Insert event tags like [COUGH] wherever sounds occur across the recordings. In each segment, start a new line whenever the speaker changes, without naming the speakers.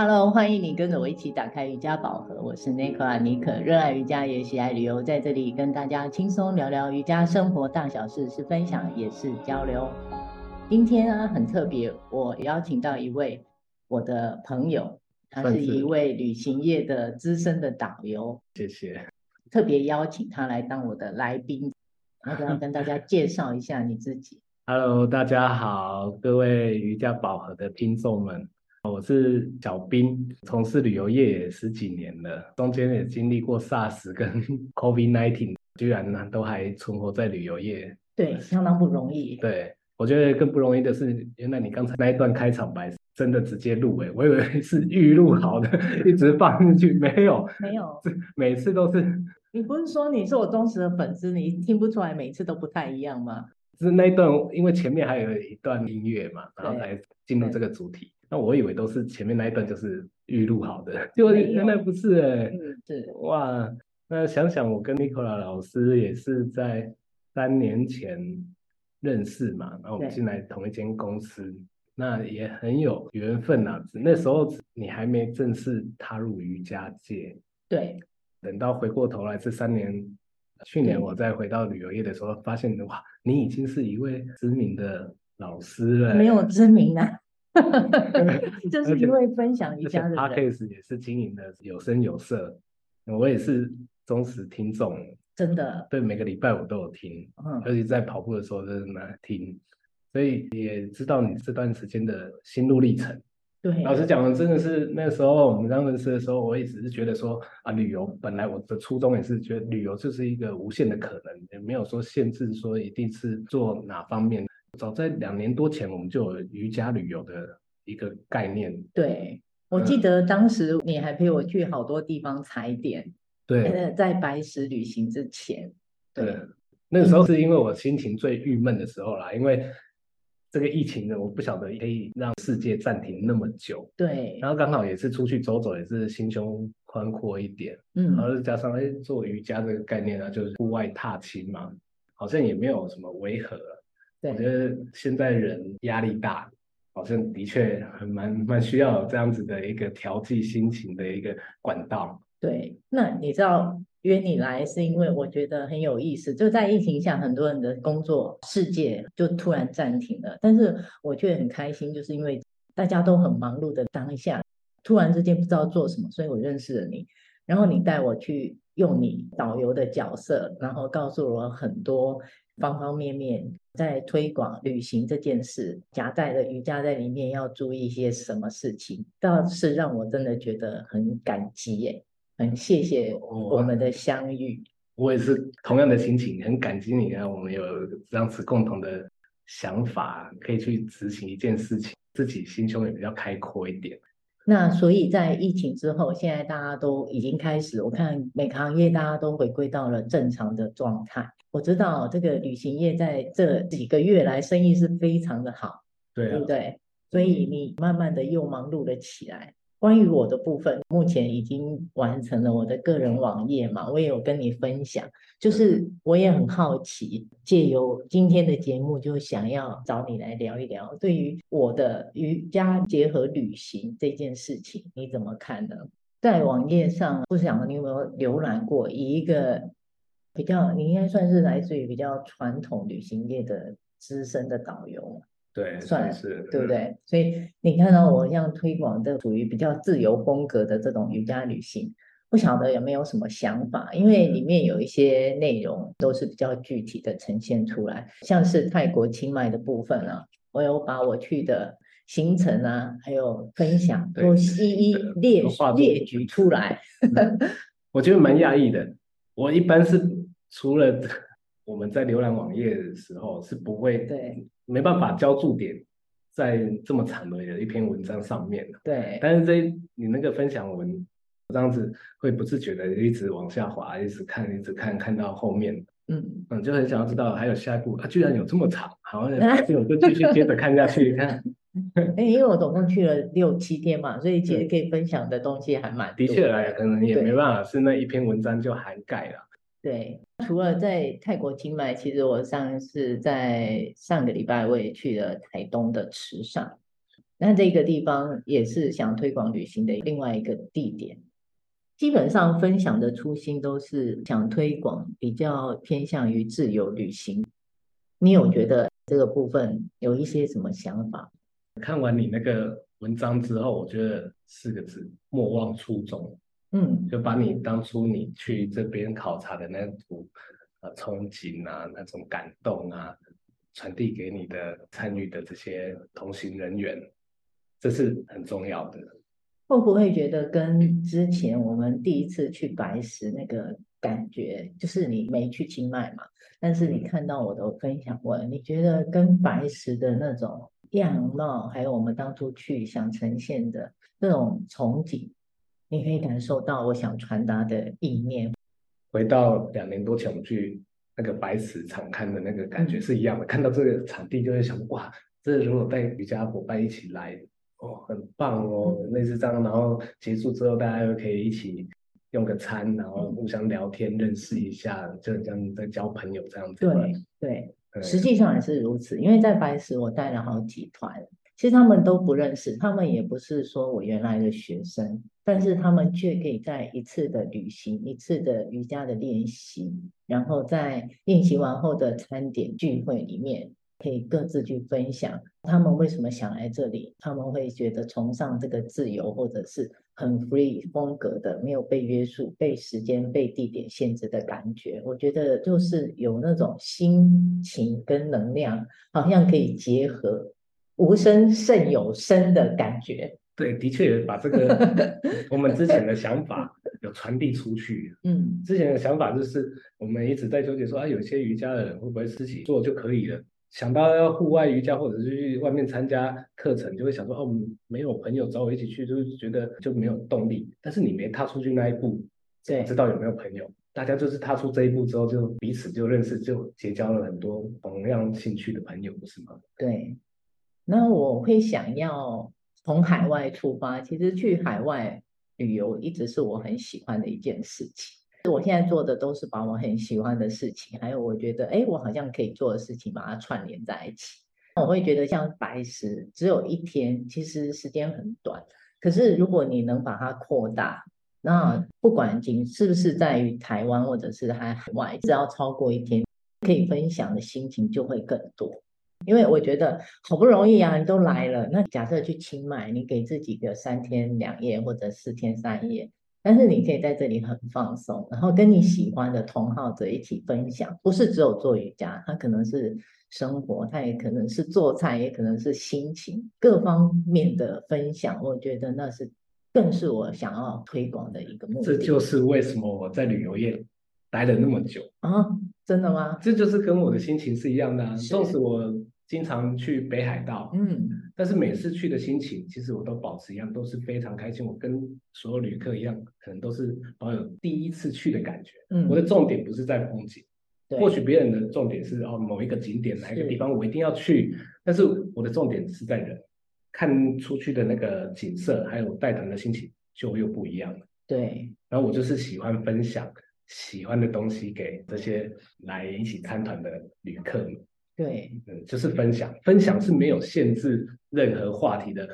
Hello，欢迎你跟着我一起打开瑜伽宝盒。我是 Nicola 尼可，热爱瑜伽也喜爱旅游，在这里跟大家轻松聊聊瑜伽生活大小事，是分享也是交流。今天呢很特别，我邀请到一位我的朋友，他是一位旅行业的资深的导游。
谢谢。
特别邀请他来当我的来宾，然后要跟大家介绍一下你自己。
Hello，大家好，各位瑜伽宝盒的听众们。我是小兵，从事旅游业也十几年了，中间也经历过 SARS 跟 [LAUGHS] COVID-19，居然呢都还存活在旅游业，
对，相当不容易。
对，我觉得更不容易的是，原来你刚才那一段开场白真的直接录诶，我以为是预录好的，[LAUGHS] 一直放进去，没有，
没有，
每次都是。
你不是说你是我忠实的粉丝，你听不出来每次都不太一样吗？
是那一段，因为前面还有一段音乐嘛，然后才进入这个主题。那我以为都是前面那一段就是预录好的，结果原来不是哎、欸。
嗯，是
哇。那想想我跟 Nicola 老师也是在三年前认识嘛，然后我们进来同一间公司，那也很有缘分呐、啊。那时候你还没正式踏入瑜伽界，
对。
等到回过头来这三年，去年我再回到旅游业的时候，发现哇，你已经是一位知名的老师了。
没有知名啊。[LAUGHS] 就是因为分享一家的
Podcast 也是经营的有声有色，我也是忠实听众，
真的，
对，每个礼拜我都有听，嗯，尤其在跑步的时候就是来听，所以也知道你这段时间的心路历程。
对，
老实讲，真的是那时候我们刚认识的时候，我也只是觉得说啊，旅游本来我的初衷也是觉得旅游就是一个无限的可能，也没有说限制说一定是做哪方面。早在两年多前，我们就有瑜伽旅游的一个概念。
对，我记得当时你还陪我去好多地方踩点。
对，
在白石旅行之前。对，
对，那个时候是因为我心情最郁闷的时候啦，因为这个疫情呢，我不晓得可以让世界暂停那么久。
对，
然后刚好也是出去走走，也是心胸宽阔一点。嗯，然后再加上哎，做瑜伽这个概念呢，就是户外踏青嘛，好像也没有什么违和。我觉得现在人压力大，好像的确很蛮蛮需要有这样子的一个调剂心情的一个管道。
对，那你知道约你来是因为我觉得很有意思，就在疫情下，很多人的工作世界就突然暂停了，但是我却很开心，就是因为大家都很忙碌的当下，突然之间不知道做什么，所以我认识了你，然后你带我去用你导游的角色，然后告诉我很多。方方面面在推广旅行这件事，夹带的瑜伽在里面要注意一些什么事情，倒是让我真的觉得很感激耶，很谢谢我们的相遇。
我，我也是同样的心情，很感激你啊，我们有这样子共同的想法，可以去执行一件事情，自己心胸也比较开阔一点。
那所以在疫情之后，现在大家都已经开始，我看每个行业大家都回归到了正常的状态。我知道这个旅行业在这几个月来生意是非常的好，对不对？所以你慢慢的又忙碌了起来。关于我的部分，目前已经完成了我的个人网页嘛，我也有跟你分享。就是我也很好奇，借由今天的节目，就想要找你来聊一聊，对于我的瑜伽结合旅行这件事情，你怎么看呢？在网页上，不晓得你有没有浏览过，以一个。比较，你应该算是来自于比较传统旅行业的资深的导游，
对，
算
是，
对不对？所以你看到我这样推广的属于比较自由风格的这种瑜伽旅行，不晓得有没有什么想法？因为里面有一些内容都是比较具体的呈现出来，像是泰国清迈的部分啊，我有把我去的行程啊，还有分享都一一列列举出来。
我觉得蛮讶异的，我一般是。除了我们在浏览网页的时候是不会，对，没办法交注点在这么长的一篇文章上面的，
对。
但是这你那个分享文这样子会不自觉的一直往下滑，一直看，一直看，看到后面，嗯嗯，就很想要知道还有下一步啊，居然有这么长，好，那 [LAUGHS] 我就继续接着看下去 [LAUGHS] 看。
哎，因为我总共去了六七天嘛，所以其实可以分享的东西还蛮多的。
的确来，可能也没办法是那一篇文章就涵盖了。
对，除了在泰国清迈，其实我上次在上个礼拜我也去了台东的池上。那这个地方也是想推广旅行的另外一个地点。基本上分享的初心都是想推广比较偏向于自由旅行。你有觉得这个部分有一些什么想法？
看完你那个文章之后，我觉得四个字：莫忘初衷。嗯，就把你当初你去这边考察的那股呃憧憬啊，那种感动啊，传递给你的参与的这些同行人员，这是很重要的。
会不会觉得跟之前我们第一次去白石那个感觉，就是你没去清迈嘛？但是你看到我的分享文，你觉得跟白石的那种样貌，还有我们当初去想呈现的那种憧憬？你可以感受到我想传达的意念。
回到两年多前我们去那个白石场看的那个感觉是一样的，嗯、看到这个场地就会想，哇，这如果带瑜伽伙伴一起来，哦，很棒哦，嗯、类似这样。然后结束之后，大家又可以一起用个餐，然后互相聊天，认识一下，就很像在交朋友这样子。
对对，对实际上也是如此。因为在白石，我带了好几团。其实他们都不认识，他们也不是说我原来的学生，但是他们却可以在一次的旅行、一次的瑜伽的练习，然后在练习完后的餐点聚会里面，可以各自去分享他们为什么想来这里，他们会觉得崇尚这个自由或者是很 free 风格的，没有被约束、被时间、被地点限制的感觉。我觉得就是有那种心情跟能量，好像可以结合。无声胜有声的感觉，
对，的确把这个 [LAUGHS] 我们之前的想法有传递出去。嗯，之前的想法就是我们一直在纠结说，啊，有些瑜伽的人会不会自己做就可以了？想到要户外瑜伽或者是去外面参加课程，就会想说，哦，没有朋友找我一起去，就是觉得就没有动力。但是你没踏出去那一步，对，知道有没有朋友？大家就是踏出这一步之后，就彼此就认识，就结交了很多同样兴趣的朋友，不是吗？
对。那我会想要从海外出发，其实去海外旅游一直是我很喜欢的一件事情。我现在做的都是把我很喜欢的事情，还有我觉得哎，我好像可以做的事情，把它串联在一起。我会觉得像白石只有一天，其实时间很短。可是如果你能把它扩大，那不管仅是不是在于台湾或者是海外，只要超过一天，可以分享的心情就会更多。因为我觉得好不容易啊，你都来了。那假设去清迈，你给自己个三天两夜或者四天三夜，但是你可以在这里很放松，然后跟你喜欢的同好者一起分享。不是只有做瑜伽，它可能是生活，它也可能是做菜，也可能是心情，各方面的分享。我觉得那是更是我想要推广的一个目的。
这就是为什么我在旅游业待了那么久
啊。真的吗？
这就是跟我的心情是一样的啊。纵使我经常去北海道，嗯，但是每次去的心情，其实我都保持一样，都是非常开心。我跟所有旅客一样，可能都是保有第一次去的感觉。嗯，我的重点不是在风景，或许别人的重点是哦某一个景点哪一个地方我一定要去，但是我的重点是在人，看出去的那个景色，还有带团的心情就又不一样了。
对，
然后我就是喜欢分享。喜欢的东西给这些来一起参团的旅客们，
对，
嗯，就是分享，分享是没有限制任何话题的，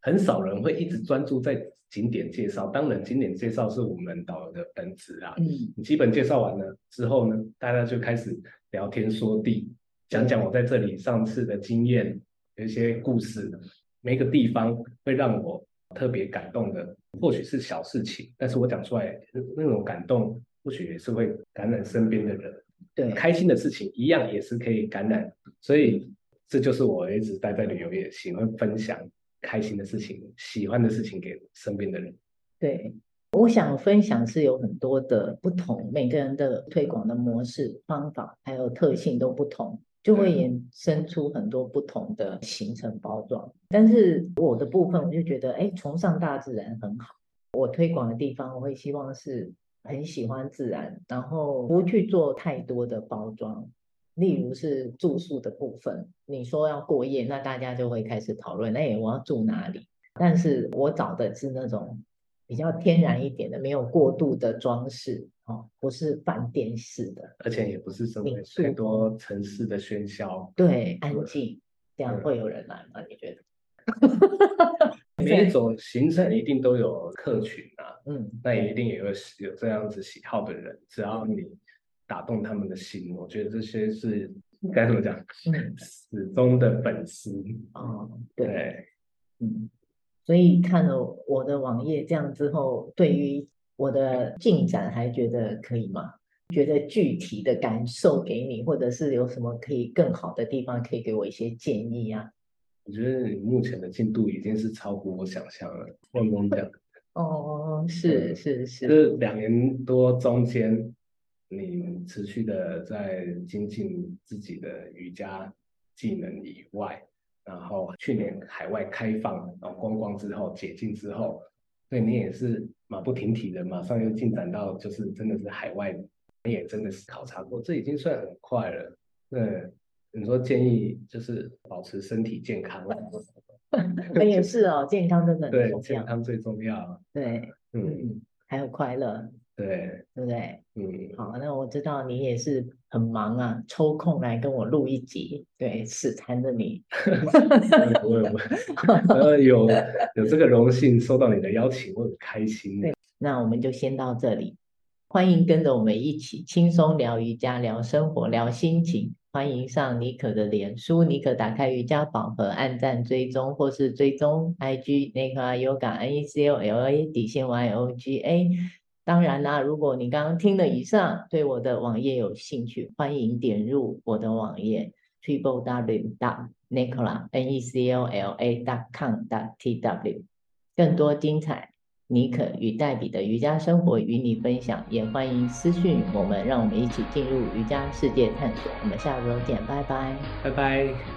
很少人会一直专注在景点介绍。当然，景点介绍是我们导游的本职啊。嗯，你基本介绍完了之后呢，大家就开始聊天说地，讲讲我在这里上次的经验，有一些故事。每个地方会让我特别感动的，或许是小事情，但是我讲出来那种感动。或许也是会感染身边的人，对，开心的事情一样也是可以感染，所以这就是我一直待在旅游业，喜欢分享开心的事情、喜欢的事情给身边的人。
对，我想分享是有很多的不同，每个人的推广的模式、方法还有特性都不同，就会衍生出很多不同的行程包装。但是我的部分，我就觉得，哎，崇尚大自然很好。我推广的地方，我会希望是。很喜欢自然，然后不去做太多的包装。例如是住宿的部分，你说要过夜，那大家就会开始讨论，哎，我要住哪里？但是我找的是那种比较天然一点的，没有过度的装饰，哦，不是饭店式的，
而且也不是什么太多城市的喧嚣，
对，安静，这样会有人来吗？你觉得？[LAUGHS]
每一种行程一定都有客群啊，嗯，那也一定也会有这样子喜好的人，只要你打动他们的心，我觉得这些是 [LAUGHS] 该怎么讲，嗯，始终的粉丝
哦，对，嗯，所以看了我的网页这样之后，对于我的进展还觉得可以吗？觉得具体的感受给你，或者是有什么可以更好的地方，可以给我一些建议啊？
我觉得你目前的进度已经是超乎我想象了。汪汪讲，
哦，是是是，
这两年多中间，你持续的在精进自己的瑜伽技能以外，然后去年海外开放，然后观光之后解禁之后，对你也是马不停蹄的，马上又进展到就是真的是海外。你也真的是考察过，这已经算很快了。对，你说建议就是保持身体健康，[LAUGHS]
也是哦，健康真的很重要。
对，健康最重要。
对，嗯，还有快乐。
对，
对不对？
嗯，
好，那我知道你也是很忙啊，抽空来跟我录一集，对，死缠着你。[LAUGHS]
不会不会，有有这个荣幸收到你的邀请，我很开心。
对，那我们就先到这里。欢迎跟着我们一起轻松聊瑜伽、聊生活、聊心情。欢迎上妮可的脸书，妮可打开瑜伽宝盒，按赞追踪或是追踪 IG Nechoa Yoga N E C O L A 底线 Y O G A。当然啦，如果你刚刚听了以上，对我的网页有兴趣，欢迎点入我的网页 triple w dot nicola N E C O L A dot com dot T W，更多精彩。妮可与黛比的瑜伽生活与你分享，也欢迎私讯我们，让我们一起进入瑜伽世界探索。我们下周见，拜拜，
拜拜。